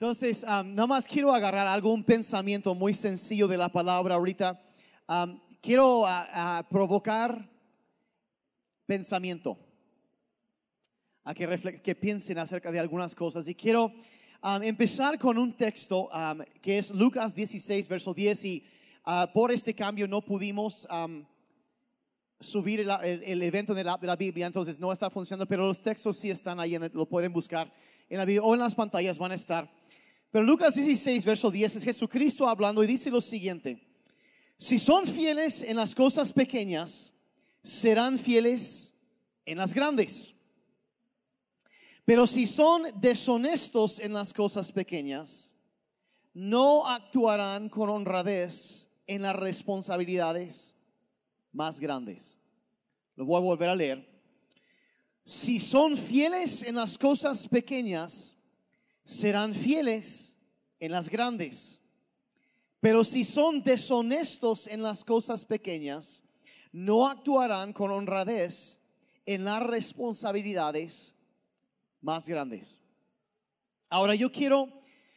Entonces, um, nada más quiero agarrar algo, un pensamiento muy sencillo de la palabra ahorita. Um, quiero uh, uh, provocar pensamiento, a que, que piensen acerca de algunas cosas. Y quiero um, empezar con un texto que es Lucas 16, verso 10. Y uh, por este cambio no pudimos subir el, el- el evento de la, de la Biblia, entonces no está funcionando, pero los textos sí están ahí, en el- lo pueden buscar en la Biblia o en las pantallas van a estar. Pero Lucas 16, verso 10 es Jesucristo hablando y dice lo siguiente. Si son fieles en las cosas pequeñas, serán fieles en las grandes. Pero si son deshonestos en las cosas pequeñas, no actuarán con honradez en las responsabilidades más grandes. Lo voy a volver a leer. Si son fieles en las cosas pequeñas, serán fieles en las grandes. Pero si son deshonestos en las cosas pequeñas, no actuarán con honradez en las responsabilidades más grandes. Ahora yo quiero,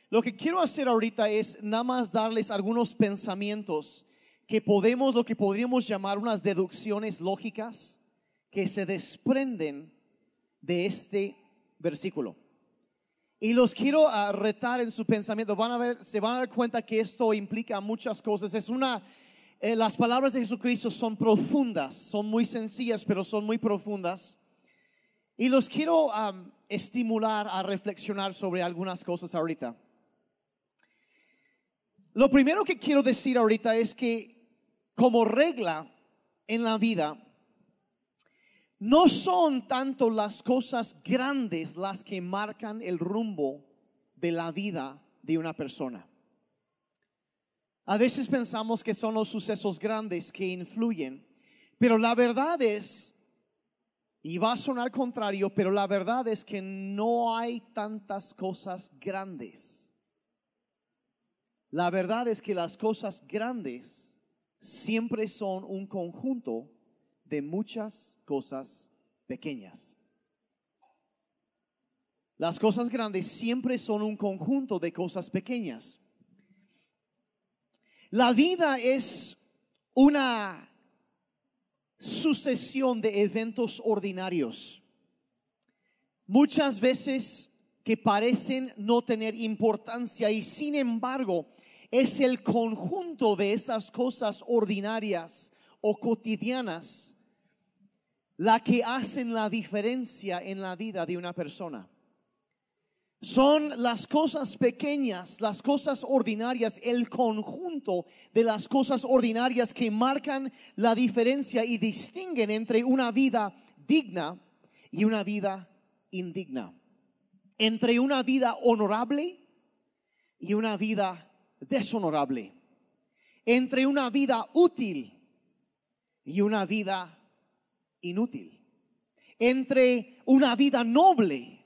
lo que quiero hacer ahorita es nada más darles algunos pensamientos que podemos, lo que podríamos llamar unas deducciones lógicas que se desprenden de este versículo. Y los quiero ah, retar en su pensamiento. Van a ver, se van a dar cuenta que esto implica muchas cosas. Es una, eh, las palabras de Jesucristo son profundas, son muy sencillas, pero son muy profundas. Y los quiero estimular a reflexionar sobre algunas cosas ahorita. Lo primero que quiero decir ahorita es que como regla en la vida, no son tanto las cosas grandes las que marcan el rumbo de la vida de una persona. A veces pensamos que son los sucesos grandes que influyen, pero la verdad es, y va a sonar contrario, pero la verdad es que no hay tantas cosas grandes. La verdad es que las cosas grandes siempre son un conjunto de muchas cosas pequeñas. Las cosas grandes siempre son un conjunto de cosas pequeñas. La vida es una sucesión de eventos ordinarios. Muchas veces que parecen no tener importancia y sin embargo es el conjunto de esas cosas ordinarias o cotidianas la que hacen la diferencia en la vida de una persona. Son las cosas pequeñas, las cosas ordinarias, el conjunto de las cosas ordinarias que marcan la diferencia y distinguen entre una vida digna y una vida indigna. Entre una vida honorable y una vida deshonorable. Entre una vida útil y una vida inútil. Entre una vida noble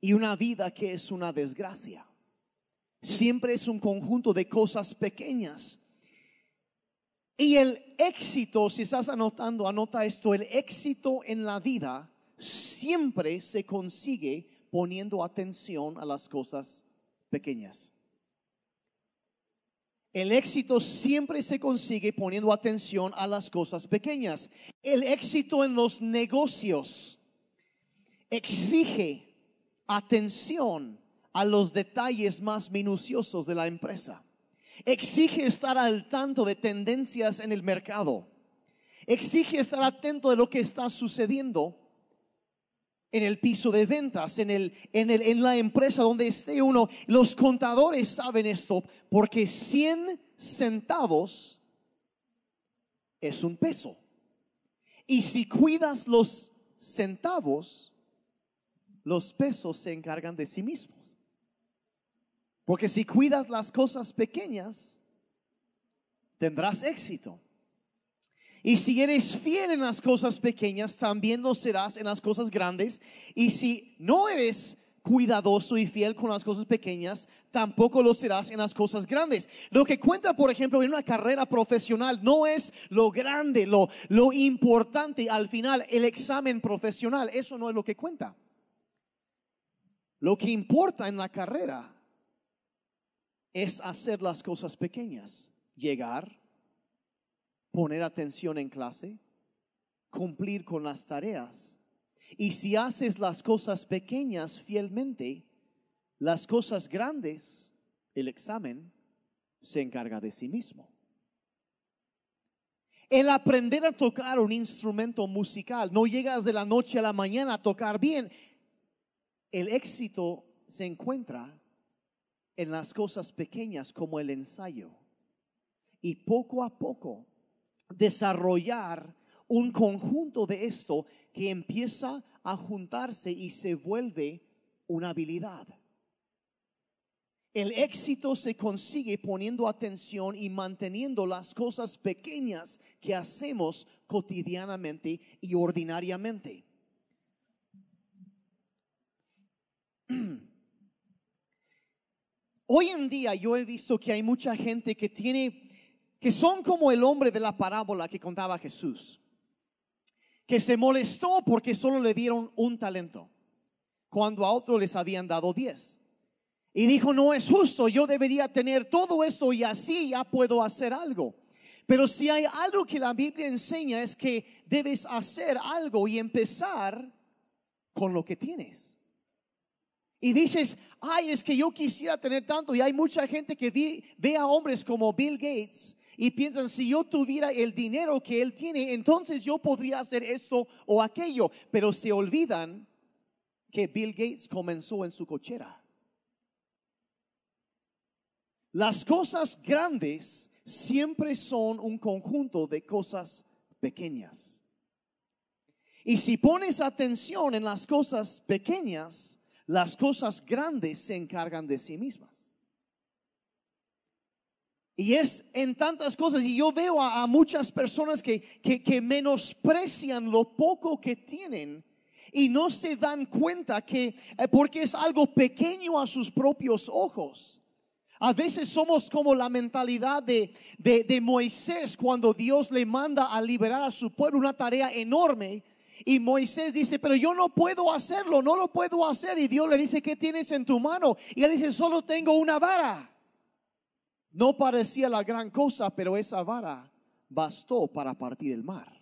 y una vida que es una desgracia. Siempre es un conjunto de cosas pequeñas. Y el éxito, si estás anotando, anota esto, el éxito en la vida siempre se consigue poniendo atención a las cosas pequeñas. El éxito siempre se consigue poniendo atención a las cosas pequeñas. El éxito en los negocios exige atención a los detalles más minuciosos de la empresa. Exige estar al tanto de tendencias en el mercado. Exige estar atento de lo que está sucediendo en el piso de ventas, en, el, en, el, en la empresa donde esté uno. Los contadores saben esto porque 100 centavos es un peso. Y si cuidas los centavos, los pesos se encargan de sí mismos. Porque si cuidas las cosas pequeñas, tendrás éxito. Y si eres fiel en las cosas pequeñas, también lo serás en las cosas grandes. Y si no eres cuidadoso y fiel con las cosas pequeñas, tampoco lo serás en las cosas grandes. Lo que cuenta, por ejemplo, en una carrera profesional no es lo grande, lo, lo importante al final, el examen profesional. Eso no es lo que cuenta. Lo que importa en la carrera es hacer las cosas pequeñas, llegar, poner atención en clase, cumplir con las tareas. Y si haces las cosas pequeñas fielmente, las cosas grandes, el examen, se encarga de sí mismo. El aprender a tocar un instrumento musical, no llegas de la noche a la mañana a tocar bien. El éxito se encuentra en las cosas pequeñas como el ensayo. Y poco a poco desarrollar un conjunto de esto que empieza a juntarse y se vuelve una habilidad. El éxito se consigue poniendo atención y manteniendo las cosas pequeñas que hacemos cotidianamente y ordinariamente. Hoy en día yo he visto que hay mucha gente que tiene, que son como el hombre de la parábola que contaba Jesús, que se molestó porque solo le dieron un talento, cuando a otro les habían dado diez. Y dijo, no es justo, yo debería tener todo esto y así ya puedo hacer algo. Pero si hay algo que la Biblia enseña es que debes hacer algo y empezar con lo que tienes. Y dices, ay, es que yo quisiera tener tanto. Y hay mucha gente que ve a hombres como Bill Gates y piensan, si yo tuviera el dinero que él tiene, entonces yo podría hacer esto o aquello. Pero se olvidan que Bill Gates comenzó en su cochera. Las cosas grandes siempre son un conjunto de cosas pequeñas. Y si pones atención en las cosas pequeñas, las cosas grandes se encargan de sí mismas. Y es en tantas cosas, y yo veo a, muchas personas que, que, menosprecian lo poco que tienen y no se dan cuenta que, eh, porque es algo pequeño a sus propios ojos. A veces somos como la mentalidad de, de, de, Moisés cuando Dios le manda a liberar a su pueblo una tarea enorme y Moisés dice, pero yo no puedo hacerlo, no lo puedo hacer. Y Dios le dice, ¿qué tienes en tu mano? Y él dice, solo tengo una vara. No parecía la gran cosa, pero esa vara bastó para partir el mar.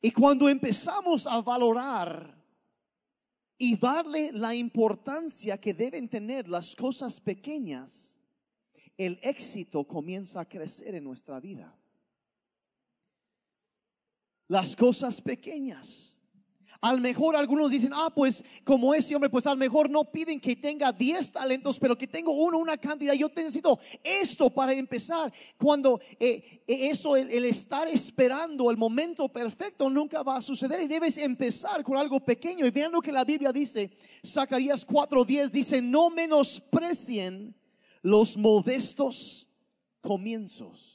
Y cuando empezamos a valorar y darle la importancia que deben tener las cosas pequeñas, el éxito comienza a crecer en nuestra vida las cosas pequeñas. Al mejor algunos dicen, ah, pues como ese hombre, pues al mejor no piden que tenga 10 talentos, pero que tengo uno, una cantidad. Yo necesito esto para empezar. Cuando eh, eh, eso, el, el, estar esperando el momento perfecto nunca va a suceder y debes empezar con algo pequeño. Y vean lo que la Biblia dice, Zacarías 4:10 dice, no menosprecien los modestos comienzos.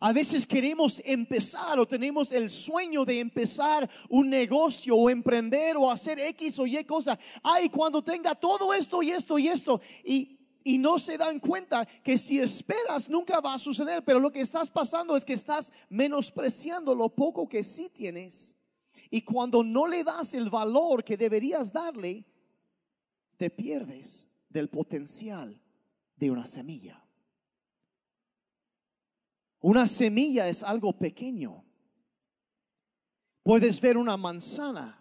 A veces queremos empezar o tenemos el sueño de empezar un negocio o emprender o hacer X o Y cosa. Ay, cuando tenga todo esto y esto y esto. Y, y no se dan cuenta que si esperas nunca va a suceder. Pero lo que estás pasando es que estás menospreciando lo poco que sí tienes. Y cuando no le das el valor que deberías darle, te pierdes del potencial de una semilla. Una semilla es algo pequeño. Puedes ver una manzana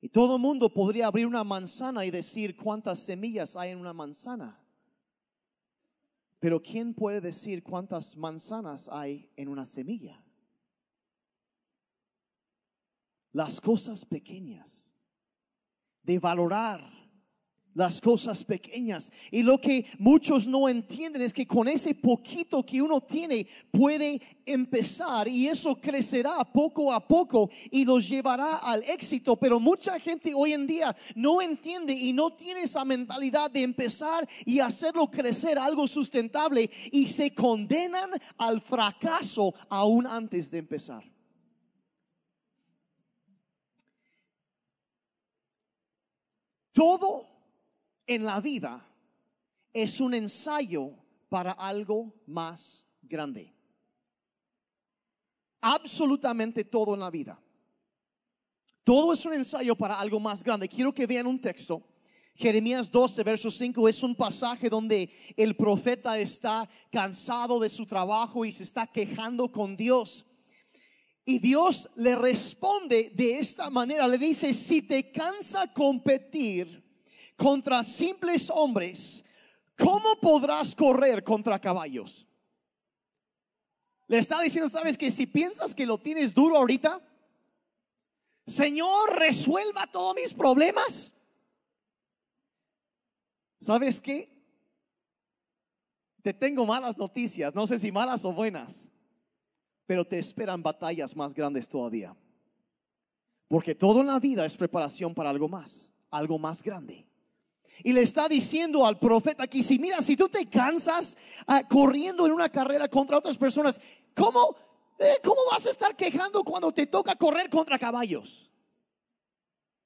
y todo el mundo podría abrir una manzana y decir cuántas semillas hay en una manzana. Pero ¿quién puede decir cuántas manzanas hay en una semilla? Las cosas pequeñas de valorar las cosas pequeñas. Y lo que muchos no entienden es que con ese poquito que uno tiene puede empezar y eso crecerá poco a poco y los llevará al éxito. Pero mucha gente hoy en día no entiende y no tiene esa mentalidad de empezar y hacerlo crecer algo sustentable y se condenan al fracaso aún antes de empezar. Todo en la vida es un ensayo para algo más grande. Absolutamente todo en la vida. Todo es un ensayo para algo más grande. Quiero que vean un texto Jeremías 12, verso 5 es un pasaje donde el profeta está cansado de su trabajo y se está quejando con Dios. Y Dios le responde de esta manera, le dice, si te cansa competir contra simples hombres, ¿cómo podrás correr contra caballos? Le está diciendo, sabes que si piensas que lo tienes duro ahorita, Señor, resuelva todos mis problemas. ¿Sabes qué? Te tengo malas noticias, no sé si malas o buenas, pero te esperan batallas más grandes todavía. Porque todo en la vida es preparación para algo más, algo más grande. Y le está diciendo al profeta aquí, si mira, si tú te cansas ah, corriendo en una carrera contra otras personas, ¿cómo, eh, ¿cómo vas a estar quejando cuando te toca correr contra caballos?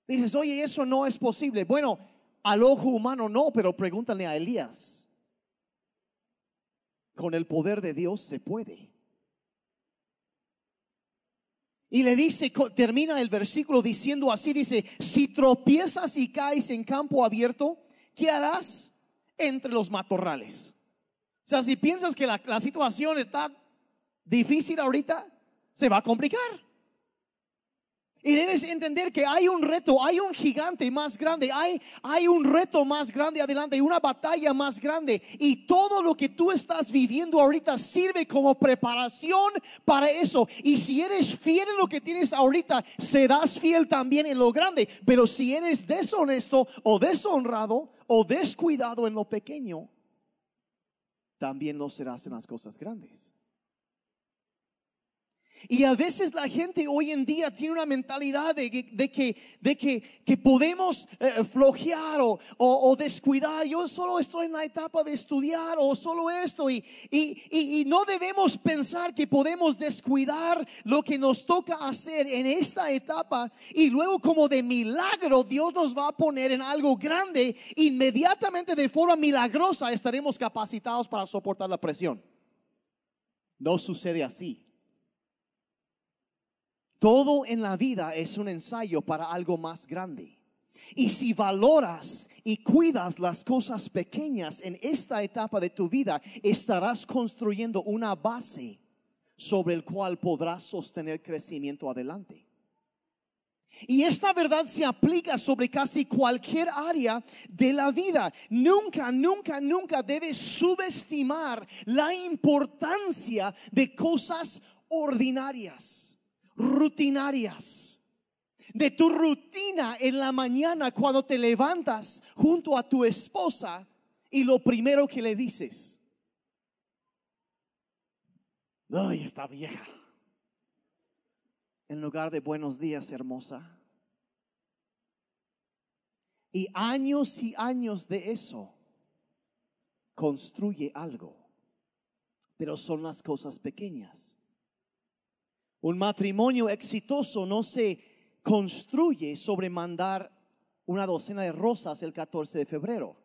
Dices, oye, eso no es posible. Bueno, al ojo humano no, pero pregúntale a Elías. Con el poder de Dios se puede. Y le dice, termina el versículo diciendo así, dice, si tropiezas y caes en campo abierto, ¿qué harás entre los matorrales? O sea, si piensas que la, la situación está difícil ahorita, se va a complicar. Y debes entender que hay un reto, hay un gigante más grande, hay, hay un reto más grande adelante, hay una batalla más grande. Y todo lo que tú estás viviendo ahorita sirve como preparación para eso. Y si eres fiel en lo que tienes ahorita, serás fiel también en lo grande. Pero si eres deshonesto o deshonrado o descuidado en lo pequeño, también lo serás en las cosas grandes. Y a veces la gente hoy en día tiene una mentalidad de, que, de que, podemos eh, flojear o, descuidar. Yo solo estoy en la etapa de estudiar o solo esto. Y, y, no debemos pensar que podemos descuidar lo que nos toca hacer en esta etapa. Y luego como de milagro Dios nos va a poner en algo grande. Inmediatamente de forma milagrosa estaremos capacitados para soportar la presión. No sucede así. Todo en la vida es un ensayo para algo más grande. Y si valoras y cuidas las cosas pequeñas en esta etapa de tu vida, estarás construyendo una base sobre el cual podrás sostener crecimiento adelante. Y esta verdad se aplica sobre casi cualquier área de la vida. Nunca, nunca, nunca debes subestimar la importancia de cosas ordinarias rutinarias. De tu rutina en la mañana cuando te levantas junto a tu esposa y lo primero que le dices, ay, está vieja. En lugar de buenos días, hermosa. Y años y años de eso construye algo. Pero son las cosas pequeñas. Un matrimonio exitoso no se construye sobre mandar una docena de rosas el 14 de febrero.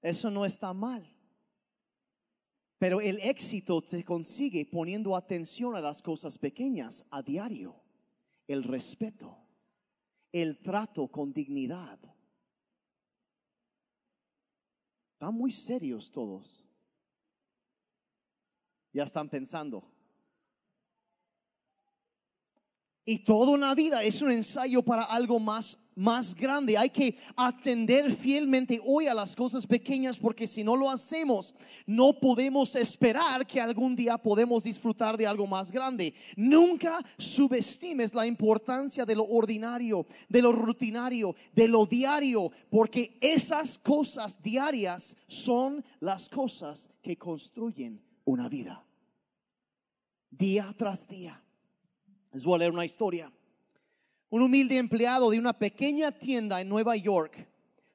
Eso no está mal. Pero el éxito se consigue poniendo atención a las cosas pequeñas a diario. El respeto, el trato con dignidad. Están muy serios todos. Ya están pensando, Y toda una vida es un ensayo para algo más, más grande. Hay que atender fielmente hoy a las cosas pequeñas porque si no lo hacemos, no podemos esperar que algún día podemos disfrutar de algo más grande. Nunca subestimes la importancia de lo ordinario, de lo rutinario, de lo diario, porque esas cosas diarias son las cosas que construyen una vida. Día tras día. Les voy a leer una historia. Un humilde empleado de una pequeña tienda en Nueva York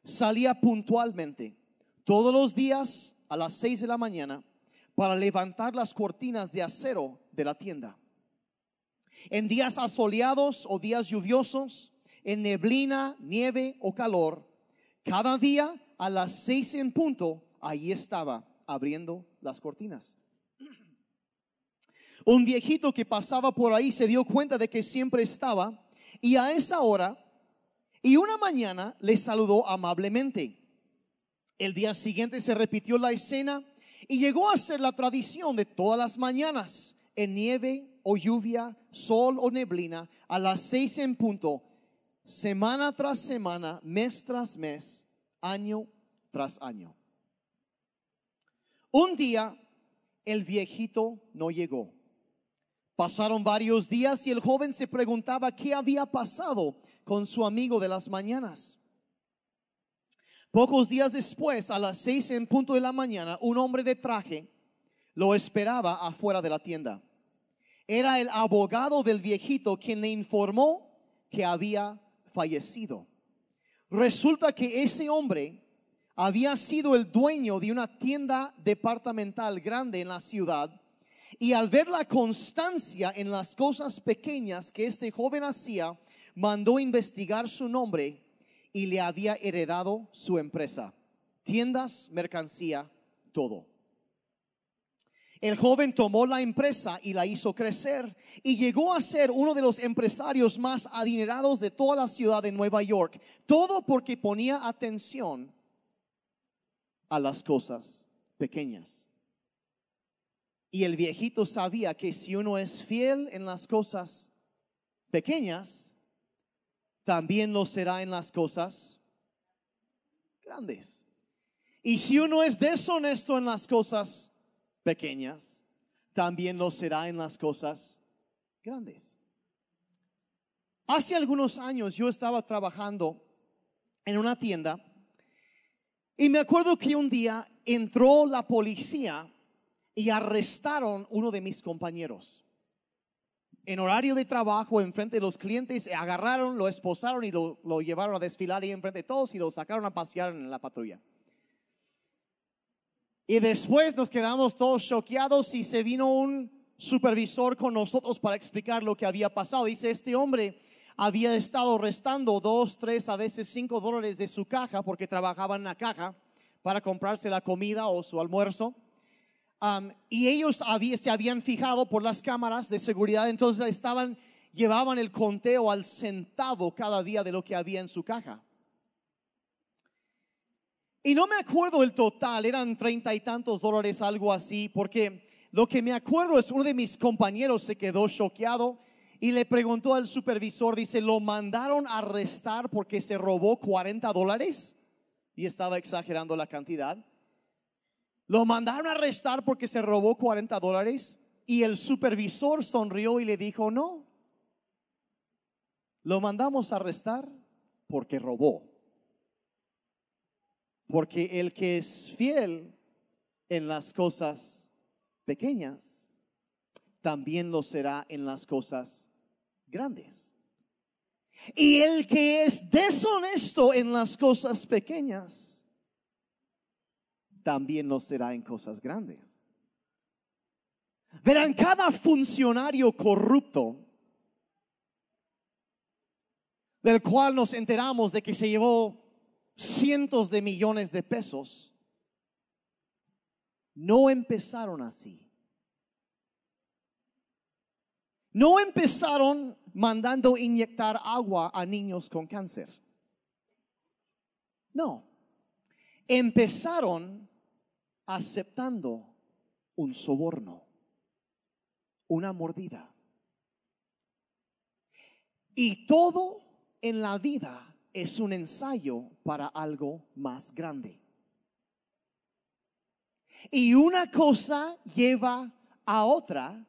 salía puntualmente todos los días a las seis de la mañana para levantar las cortinas de acero de la tienda. En días asoleados o días lluviosos, en neblina, nieve o calor, cada día a las seis en punto, ahí estaba abriendo las cortinas. Un viejito que pasaba por ahí se dio cuenta de que siempre estaba y a esa hora y una mañana le saludó amablemente. El día siguiente se repitió la escena y llegó a ser la tradición de todas las mañanas, en nieve o lluvia, sol o neblina, a las seis en punto, semana tras semana, mes tras mes, año tras año. Un día el viejito no llegó. Pasaron varios días y el joven se preguntaba qué había pasado con su amigo de las mañanas. Pocos días después, a las seis en punto de la mañana, un hombre de traje lo esperaba afuera de la tienda. Era el abogado del viejito quien le informó que había fallecido. Resulta que ese hombre había sido el dueño de una tienda departamental grande en la ciudad y al ver la constancia en las cosas pequeñas que este joven hacía, mandó investigar su nombre y le había heredado su empresa. Tiendas, mercancía, todo. El joven tomó la empresa y la hizo crecer y llegó a ser uno de los empresarios más adinerados de toda la ciudad de Nueva York. Todo porque ponía atención a las cosas pequeñas. Y el viejito sabía que si uno es fiel en las cosas pequeñas, también lo será en las cosas grandes. Y si uno es deshonesto en las cosas pequeñas, también lo será en las cosas grandes. Hace algunos años yo estaba trabajando en una tienda y me acuerdo que un día entró la policía y arrestaron uno de mis compañeros. En horario de trabajo, enfrente de los clientes, agarraron, lo esposaron y lo, llevaron a desfilar ahí enfrente de todos y lo sacaron a pasear en la patrulla. Y después nos quedamos todos choqueados y se vino un supervisor con nosotros para explicar lo que había pasado. Dice, este hombre había estado restando dos, tres, a veces cinco dólares de su caja porque trabajaba en la caja para comprarse la comida o su almuerzo y ellos se habían fijado por las cámaras de seguridad, entonces estaban, llevaban el conteo al centavo cada día de lo que había en su caja. Y no me acuerdo el total, eran treinta y tantos dólares, algo así, porque lo que me acuerdo es uno de mis compañeros se quedó choqueado y le preguntó al supervisor, dice, ¿lo mandaron a arrestar porque se robó 40 dólares? Y estaba exagerando la cantidad. Lo mandaron a arrestar porque se robó 40 dólares y el supervisor sonrió y le dijo, no, lo mandamos a arrestar porque robó. Porque el que es fiel en las cosas pequeñas, también lo será en las cosas grandes. Y el que es deshonesto en las cosas pequeñas, también lo será en cosas grandes. Verán, cada funcionario corrupto del cual nos enteramos de que se llevó cientos de millones de pesos, no empezaron así. No empezaron mandando inyectar agua a niños con cáncer. No. Empezaron aceptando un soborno, una mordida. Y todo en la vida es un ensayo para algo más grande. Y una cosa lleva a otra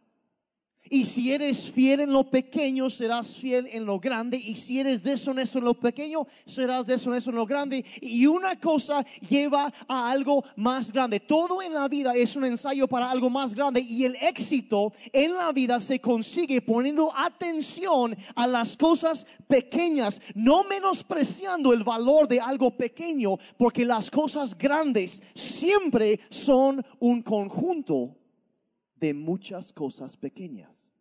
y si eres fiel en lo pequeño, serás fiel en lo grande. Y si eres deshonesto en lo pequeño, serás deshonesto en lo grande. Y una cosa lleva a algo más grande. Todo en la vida es un ensayo para algo más grande. Y el éxito en la vida se consigue poniendo atención a las cosas pequeñas, no menospreciando el valor de algo pequeño, porque las cosas grandes siempre son un conjunto de muchas cosas pequeñas.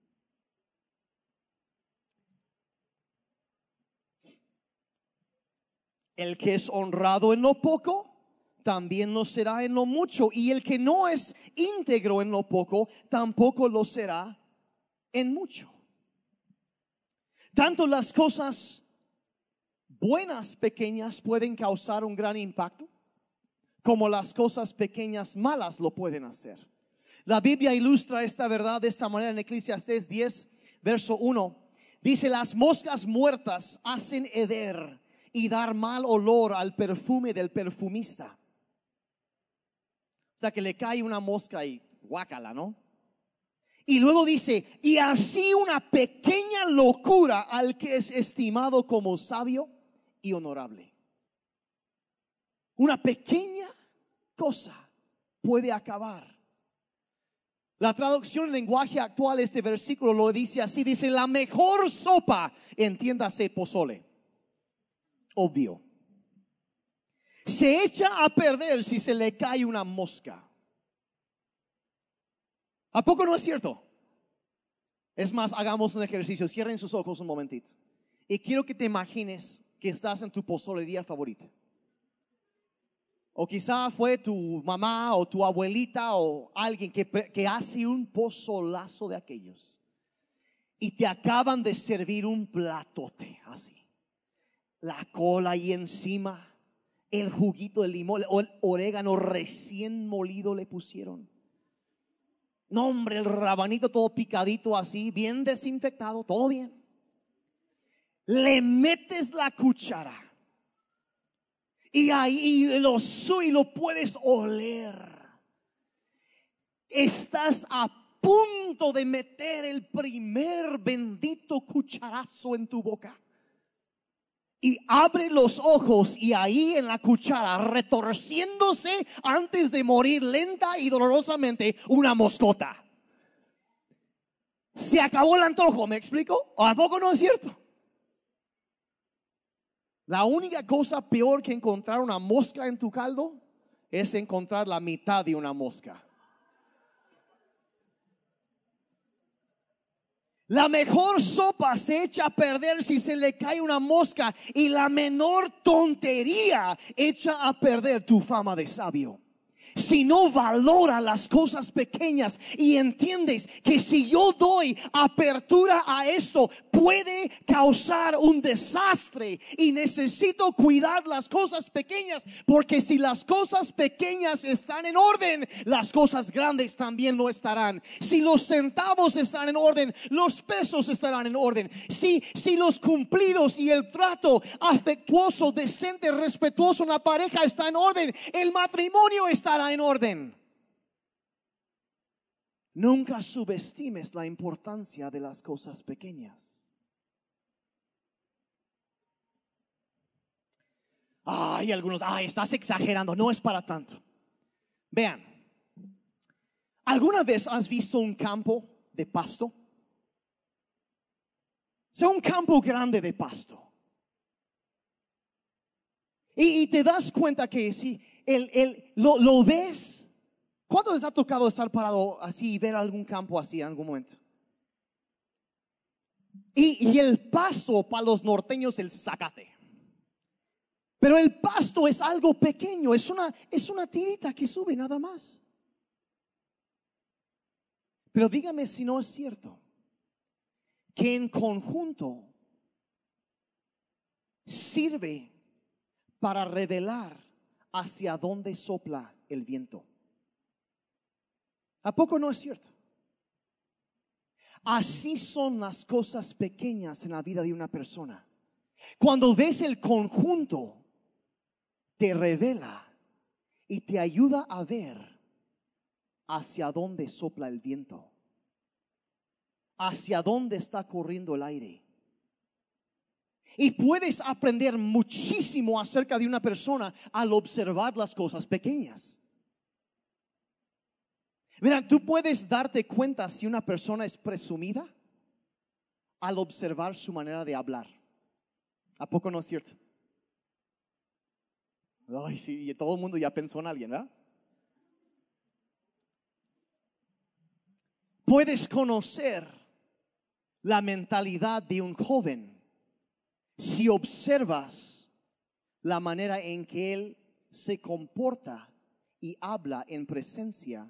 El que es honrado en lo poco, también lo será en lo mucho. Y el que no es íntegro en lo poco, tampoco lo será en mucho. Tanto las cosas buenas pequeñas pueden causar un gran impacto, como las cosas pequeñas malas lo pueden hacer. La Biblia ilustra esta verdad de esta manera en Eclesiastés 10, verso 1. Dice, las moscas muertas hacen heder y dar mal olor al perfume del perfumista. O sea, que le cae una mosca y guácala, ¿no? Y luego dice, y así una pequeña locura al que es estimado como sabio y honorable. Una pequeña cosa puede acabar. La traducción en lenguaje actual, este versículo lo dice así, dice, la mejor sopa, entiéndase pozole. Obvio. Se echa a perder si se le cae una mosca. ¿A poco no es cierto? Es más, hagamos un ejercicio. Cierren sus ojos un momentito. Y quiero que te imagines que estás en tu pozolería favorita. O quizá fue tu mamá o tu abuelita o alguien que, que hace un pozolazo de aquellos. Y te acaban de servir un platote así. La cola ahí encima, el juguito de limón o el orégano recién molido le pusieron no, hombre, el rabanito todo picadito así, bien desinfectado, todo bien. Le metes la cuchara y ahí lo y lo puedes oler. Estás a punto de meter el primer bendito cucharazo en tu boca y abre los ojos y ahí en la cuchara, retorciéndose antes de morir lenta y dolorosamente, una moscota. Se acabó el antojo, ¿me explico? ¿O a poco no es cierto? La única cosa peor que encontrar una mosca en tu caldo es encontrar la mitad de una mosca. La mejor sopa se echa a perder si se le cae una mosca y la menor tontería echa a perder tu fama de sabio si no valora las cosas pequeñas y entiendes que si yo doy apertura a esto puede causar un desastre y necesito cuidar las cosas pequeñas porque si las cosas pequeñas están en orden, las cosas grandes también lo estarán. Si los centavos están en orden, los pesos estarán en orden. Si, si los cumplidos y el trato afectuoso, decente, respetuoso en la pareja está en orden, el matrimonio estará en orden. Nunca subestimes la importancia de las cosas pequeñas. Ay, algunos, ay, estás exagerando, no es para tanto. Vean, ¿alguna vez has visto un campo de pasto? Sea, un campo grande de pasto. Y, te das cuenta que si el, el, lo, lo ves, ¿cuándo les ha tocado estar parado así y ver algún campo así en algún momento? Y, y, el pasto para los norteños el zacate. Pero el pasto es algo pequeño, es una, es una tirita que sube nada más. Pero dígame si no es cierto que en conjunto sirve para revelar hacia dónde sopla el viento. ¿A poco no es cierto? Así son las cosas pequeñas en la vida de una persona. Cuando ves el conjunto, te revela y te ayuda a ver hacia dónde sopla el viento, hacia dónde está corriendo el aire. Y puedes aprender muchísimo acerca de una persona al observar las cosas pequeñas. Mira, tú puedes darte cuenta si una persona es presumida al observar su manera de hablar. ¿A poco no es cierto? Ay, sí, y todo el mundo ya pensó en alguien, ¿verdad? Puedes conocer la mentalidad de un joven si observas la manera en que Él se comporta y habla en presencia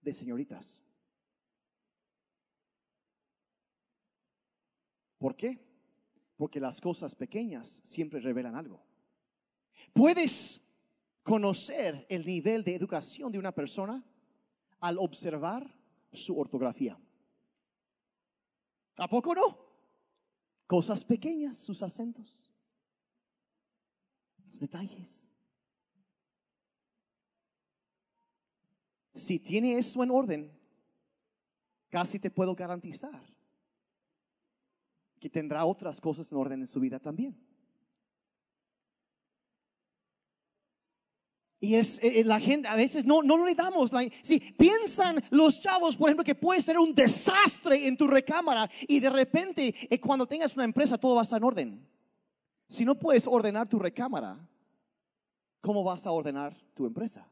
de señoritas. ¿Por qué? Porque las cosas pequeñas siempre revelan algo. Puedes conocer el nivel de educación de una persona al observar su ortografía. ¿A poco no? Cosas pequeñas, sus acentos, los detalles. Si tiene eso en orden, casi te puedo garantizar que tendrá otras cosas en orden en su vida también. Y es eh, eh, la gente, a veces no, no le damos. La, si piensan los chavos, por ejemplo, que puedes tener un desastre en tu recámara y de repente eh, cuando tengas una empresa todo va a estar en orden. Si no puedes ordenar tu recámara, ¿cómo vas a ordenar tu empresa?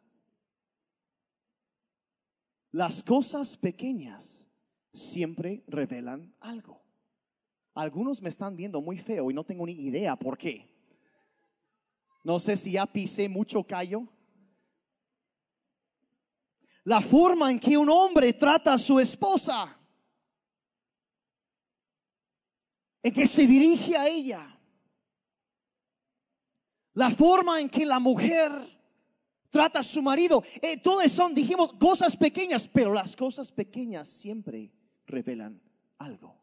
Las cosas pequeñas siempre revelan algo. Algunos me están viendo muy feo y no tengo ni idea por qué. No sé si ya pisé mucho callo. La forma en que un hombre trata a su esposa, en que se dirige a ella, la forma en que la mujer trata a su marido. Eh, todo son, dijimos, cosas pequeñas, pero las cosas pequeñas siempre revelan algo.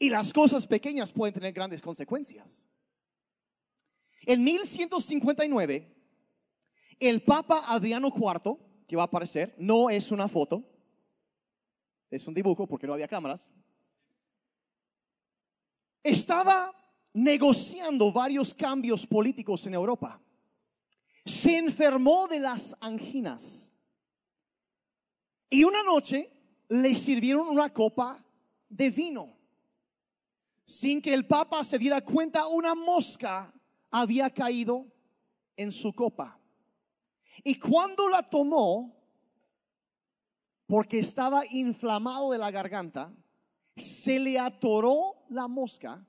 Y las cosas pequeñas pueden tener grandes consecuencias. En 1159, el Papa Adriano IV, que va a aparecer, no es una foto, es un dibujo porque no había cámaras, estaba negociando varios cambios políticos en Europa. Se enfermó de las anginas. Y una noche le sirvieron una copa de vino. Sin que el Papa se diera cuenta, una mosca había caído en su copa. Y cuando la tomó, porque estaba inflamado de la garganta, se le atoró la mosca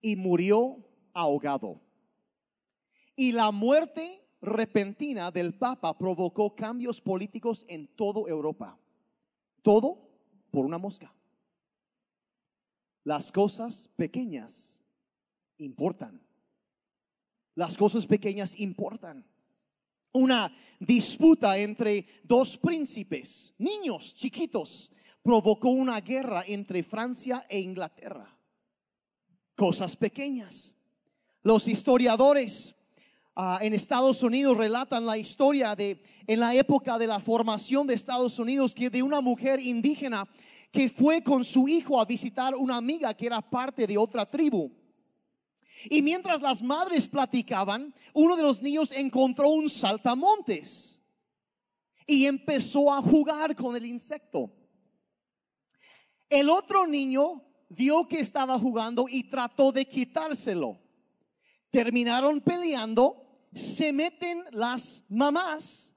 y murió ahogado. Y la muerte repentina del Papa provocó cambios políticos en toda Europa. Todo por una mosca. Las cosas pequeñas importan. Las cosas pequeñas importan. Una disputa entre dos príncipes, niños chiquitos, provocó una guerra entre Francia e Inglaterra cosas pequeñas. Los historiadores ah, en Estados Unidos relatan la historia de en la época de la formación de Estados Unidos que de una mujer indígena que fue con su hijo a visitar una amiga que era parte de otra tribu. Y mientras las madres platicaban, uno de los niños encontró un saltamontes y empezó a jugar con el insecto. El otro niño vio que estaba jugando y trató de quitárselo. Terminaron peleando, se meten las mamás,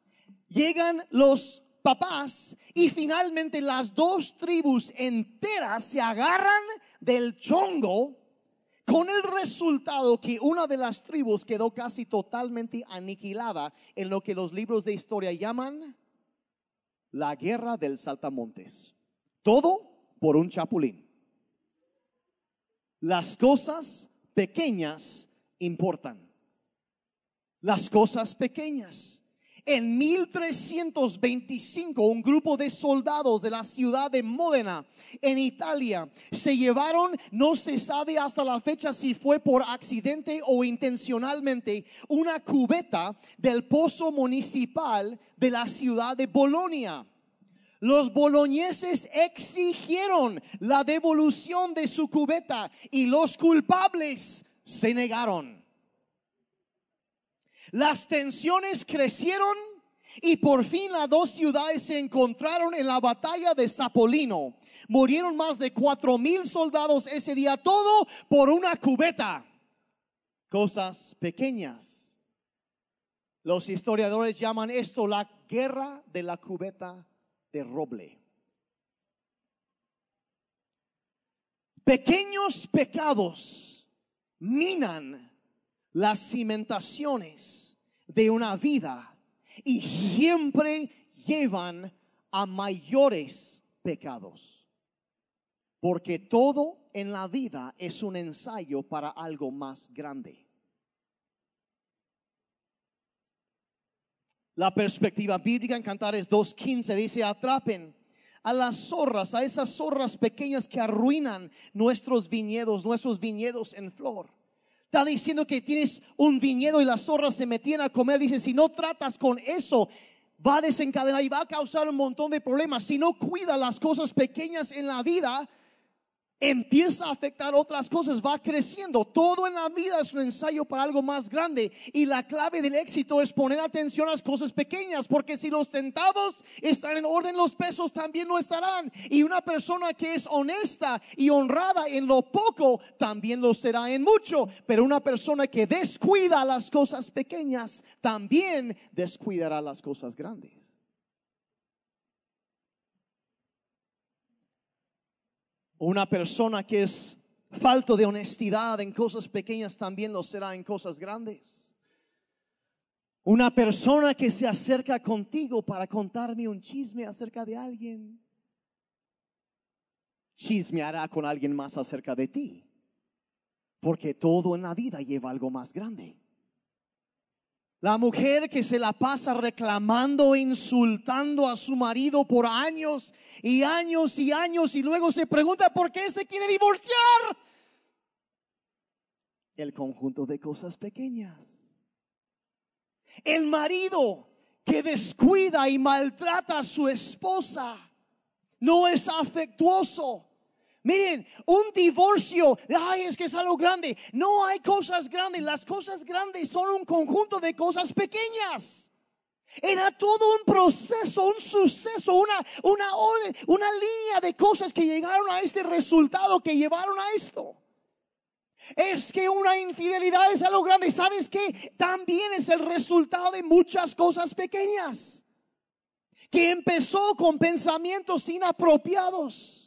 llegan los papás y finalmente las dos tribus enteras se agarran del chongo con el resultado que una de las tribus quedó casi totalmente aniquilada en lo que los libros de historia llaman la guerra del saltamontes. Todo por un chapulín. Las cosas pequeñas importan. Las cosas pequeñas. En 1325, un grupo de soldados de la ciudad de Módena, en Italia, se llevaron, no se sabe hasta la fecha si fue por accidente o intencionalmente, una cubeta del pozo municipal de la ciudad de Bolonia los boloñeses exigieron la devolución de su cubeta y los culpables se negaron. Las tensiones crecieron y por fin las dos ciudades se encontraron en la batalla de Zapolino. Murieron más de cuatro mil soldados ese día, todo por una cubeta. Cosas pequeñas. Los historiadores llaman esto la guerra de la cubeta de roble. Pequeños pecados minan las cimentaciones de una vida y siempre llevan a mayores pecados. porque todo en la vida es un ensayo para algo más grande. La perspectiva bíblica en Cantares 2.15 dice, atrapen a las zorras, a esas zorras pequeñas que arruinan nuestros viñedos, nuestros viñedos en flor. Está diciendo que tienes un viñedo y las zorras se metían a comer. Dice, si no tratas con eso, va a desencadenar y va a causar un montón de problemas. Si no cuida las cosas pequeñas en la vida, empieza a afectar otras cosas, va creciendo. Todo en la vida es un ensayo para algo más grande. Y la clave del éxito es poner atención a las cosas pequeñas, porque si los centavos están en orden, los pesos también no estarán. Y una persona que es honesta y honrada en lo poco, también lo será en mucho. Pero una persona que descuida las cosas pequeñas, también descuidará las cosas grandes. Una persona que es falto de honestidad en cosas pequeñas también lo será en cosas grandes. Una persona que se acerca contigo para contarme un chisme acerca de alguien, chismeará con alguien más acerca de ti. Porque todo en la vida lleva algo más grande. La mujer que se la pasa reclamando, insultando a su marido por años y años y años y luego se pregunta por qué se quiere divorciar. El conjunto de cosas pequeñas. El marido que descuida y maltrata a su esposa no es afectuoso Miren, un divorcio, ay, es que es algo grande. No hay cosas grandes, las cosas grandes son un conjunto de cosas pequeñas. Era todo un proceso, un suceso, una, una orden, una línea de cosas que llegaron a este resultado, que llevaron a esto. Es que una infidelidad es algo grande. ¿Sabes qué? También es el resultado de muchas cosas pequeñas. Que empezó con pensamientos inapropiados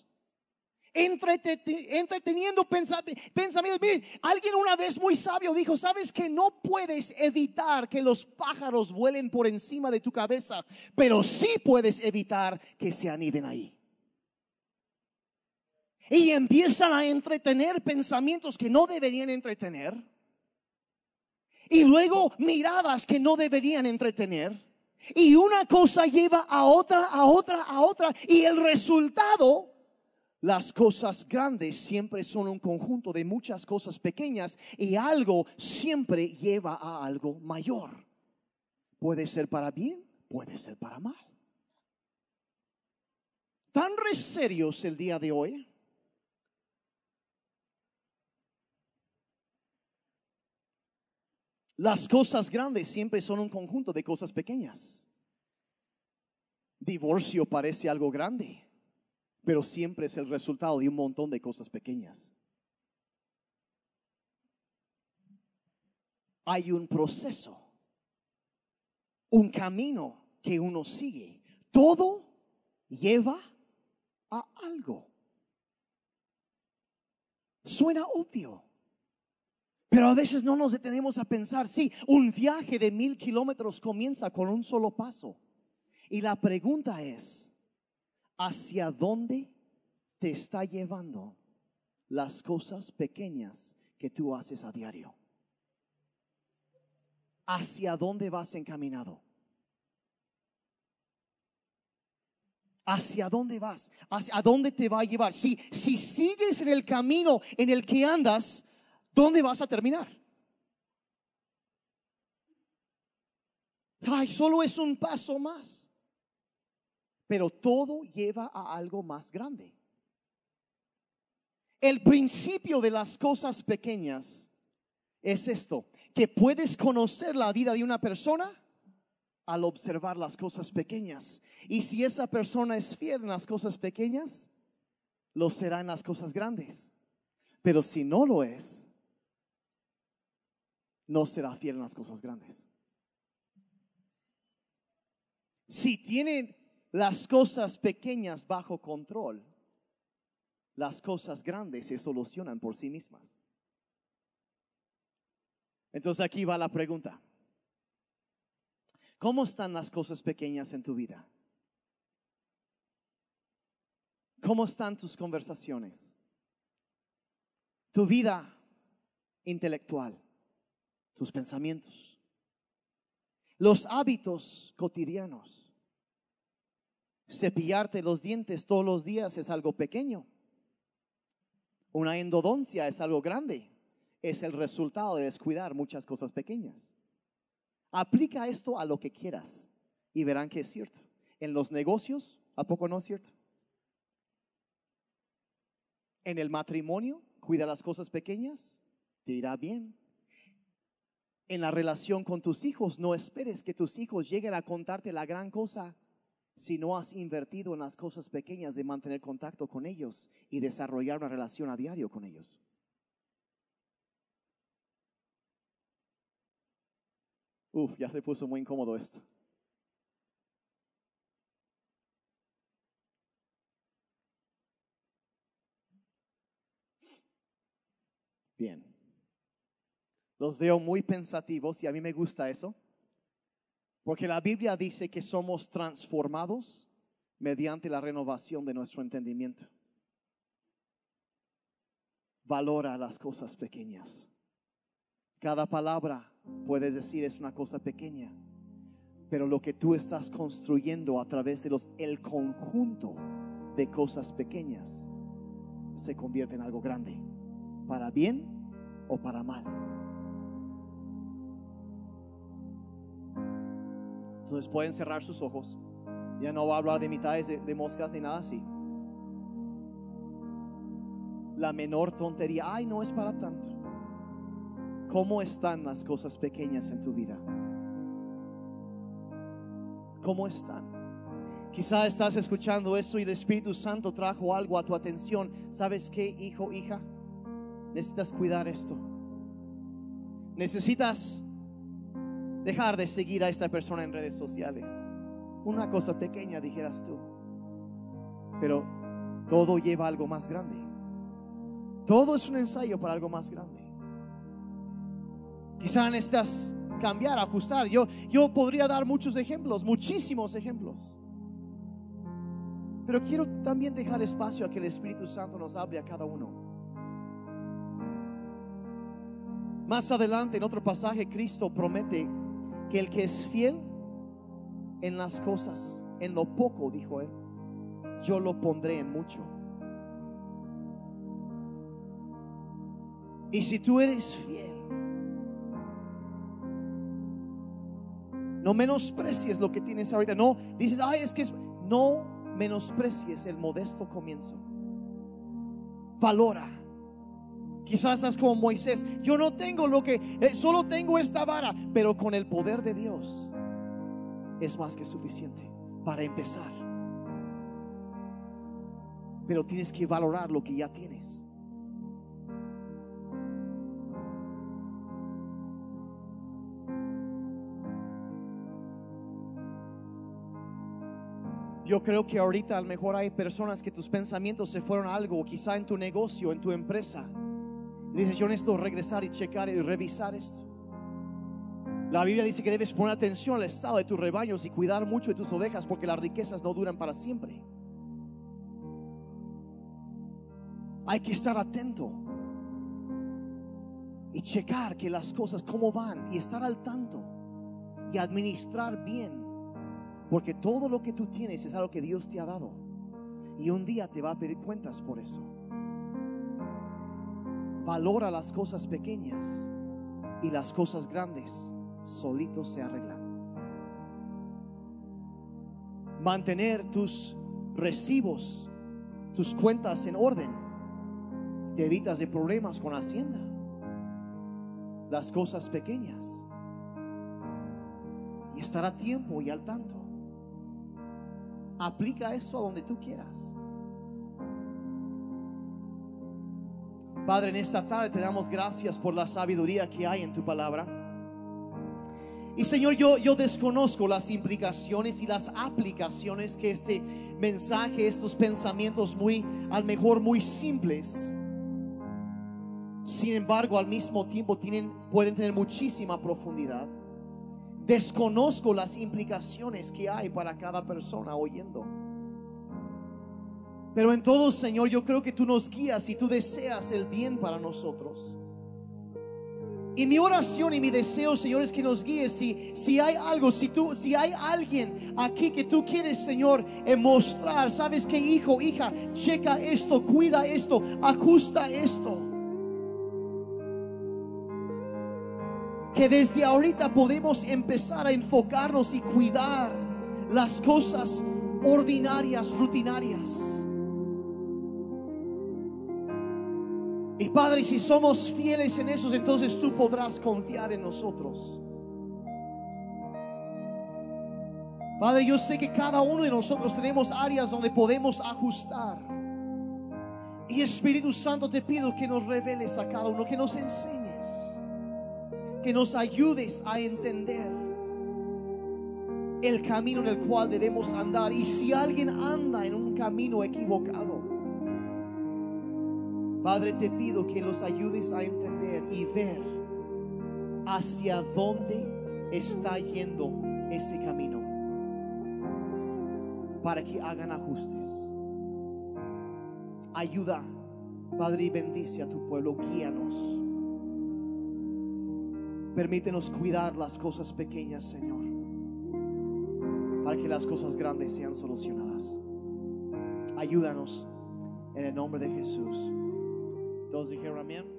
entreteniendo pensamientos. Miren, alguien una vez muy sabio dijo, sabes que no puedes evitar que los pájaros vuelen por encima de tu cabeza, pero sí puedes evitar que se aniden ahí. Y empiezan a entretener pensamientos que no deberían entretener. Y luego miradas que no deberían entretener. Y una cosa lleva a otra, a otra, a otra. Y el resultado las cosas grandes siempre son un conjunto de muchas cosas pequeñas y algo siempre lleva a algo mayor. Puede ser para bien, puede ser para mal. Tan serios el día de hoy. Las cosas grandes siempre son un conjunto de cosas pequeñas. Divorcio parece algo grande pero siempre es el resultado de un montón de cosas pequeñas. Hay un proceso, un camino que uno sigue. Todo lleva a algo. Suena obvio. Pero a veces no nos detenemos a pensar, sí, un viaje de mil kilómetros comienza con un solo paso. Y la pregunta es, hacia dónde te está llevando las cosas pequeñas que tú haces a diario. ¿Hacia dónde vas encaminado? ¿Hacia dónde vas? ¿Hacia dónde te va a llevar? Si, si sigues en el camino en el que andas, ¿dónde vas a terminar? Ay, solo es un paso más. Pero todo lleva a algo más grande. El principio de las cosas pequeñas es esto, que puedes conocer la vida de una persona al observar las cosas pequeñas. Y si esa persona es fiel en las cosas pequeñas, lo será en las cosas grandes. Pero si no lo es, no será fiel en las cosas grandes. Si tienen las cosas pequeñas bajo control, las cosas grandes se solucionan por sí mismas. Entonces aquí va la pregunta. ¿Cómo están las cosas pequeñas en tu vida? ¿Cómo están tus conversaciones? Tu vida intelectual, tus pensamientos, los hábitos cotidianos. Cepillarte los dientes todos los días es algo pequeño. Una endodoncia es algo grande. Es el resultado de descuidar muchas cosas pequeñas. Aplica esto a lo que quieras y verán que es cierto. En los negocios, ¿a poco no es cierto? En el matrimonio, cuida las cosas pequeñas, te irá bien. En la relación con tus hijos, no esperes que tus hijos lleguen a contarte la gran cosa si no has invertido en las cosas pequeñas de mantener contacto con ellos y desarrollar una relación a diario con ellos. Uf, ya se puso muy incómodo esto. Bien. Los veo muy pensativos y a mí me gusta eso. Porque la Biblia dice que somos transformados mediante la renovación de nuestro entendimiento. Valora las cosas pequeñas. Cada palabra, puedes decir, es una cosa pequeña. Pero lo que tú estás construyendo a través de los, el conjunto de cosas pequeñas se convierte en algo grande para bien o para mal. Entonces pueden cerrar sus ojos. Ya no voy a hablar de mitades de, de moscas ni nada así. La menor tontería, ay, no es para tanto. ¿Cómo están las cosas pequeñas en tu vida? ¿Cómo están? Quizá estás escuchando eso y el Espíritu Santo trajo algo a tu atención. ¿Sabes qué, hijo, hija? Necesitas cuidar esto. Necesitas dejar de seguir a esta persona en redes sociales. Una cosa pequeña, dijeras tú. Pero todo lleva algo más grande. Todo es un ensayo para algo más grande. Quizá necesitas cambiar, ajustar. Yo, yo podría dar muchos ejemplos, muchísimos ejemplos. Pero quiero también dejar espacio a que el Espíritu Santo nos hable a cada uno. Más adelante en otro pasaje Cristo promete que el que es fiel en las cosas, en lo poco, dijo él, yo lo pondré en mucho. Y si tú eres fiel, no menosprecies lo que tienes ahorita. No, dices, ay, es que es... No menosprecies el modesto comienzo. Valora Quizás estás como Moisés. Yo no tengo lo que, eh, solo tengo esta vara, pero con el poder de Dios es más que suficiente para empezar. Pero tienes que valorar lo que ya tienes. Yo creo que ahorita a lo mejor hay personas que tus pensamientos se fueron a algo, quizá en tu negocio, en tu empresa dices, yo necesito regresar y checar y revisar esto. La Biblia dice que debes poner atención al estado de tus rebaños y cuidar mucho de tus ovejas porque las riquezas no duran para siempre. Hay que estar atento y checar que las cosas cómo van y estar al tanto y administrar bien. Porque todo lo que tú tienes es algo que Dios te ha dado. Y un día te va a pedir cuentas por eso. Valora las cosas pequeñas y las cosas grandes solitos se arreglan. Mantener tus recibos, tus cuentas en orden, te evitas de problemas con Hacienda. Las cosas pequeñas. Y estar a tiempo y al tanto. Aplica eso a donde tú quieras. Padre, en esta tarde te damos gracias por la sabiduría que hay en tu palabra. Y Señor, yo, yo desconozco las implicaciones y las aplicaciones que este mensaje, estos pensamientos muy, al mejor muy simples, sin embargo, al mismo tiempo tienen, pueden tener muchísima profundidad. Desconozco las implicaciones que hay para cada persona oyendo. Pero en todo, Señor, yo creo que tú nos guías y tú deseas el bien para nosotros. Y mi oración y mi deseo, Señor, es que nos guíes. Si, si hay algo, si tú, si hay alguien aquí que tú quieres, Señor, mostrar, sabes que hijo, hija, checa esto, cuida esto, ajusta esto. Que desde ahorita podemos empezar a enfocarnos y cuidar las cosas ordinarias, rutinarias. Y Padre, si somos fieles en esos, entonces tú podrás confiar en nosotros. Padre, yo sé que cada uno de nosotros tenemos áreas donde podemos ajustar. Y Espíritu Santo te pido que nos reveles a cada uno, que nos enseñes, que nos ayudes a entender el camino en el cual debemos andar. Y si alguien anda en un camino equivocado, Padre, te pido que los ayudes a entender y ver hacia dónde está yendo ese camino para que hagan ajustes. Ayuda, Padre, y bendice a tu pueblo, guíanos. Permítenos cuidar las cosas pequeñas, Señor, para que las cosas grandes sean solucionadas. Ayúdanos en el nombre de Jesús. Those who hear, amen.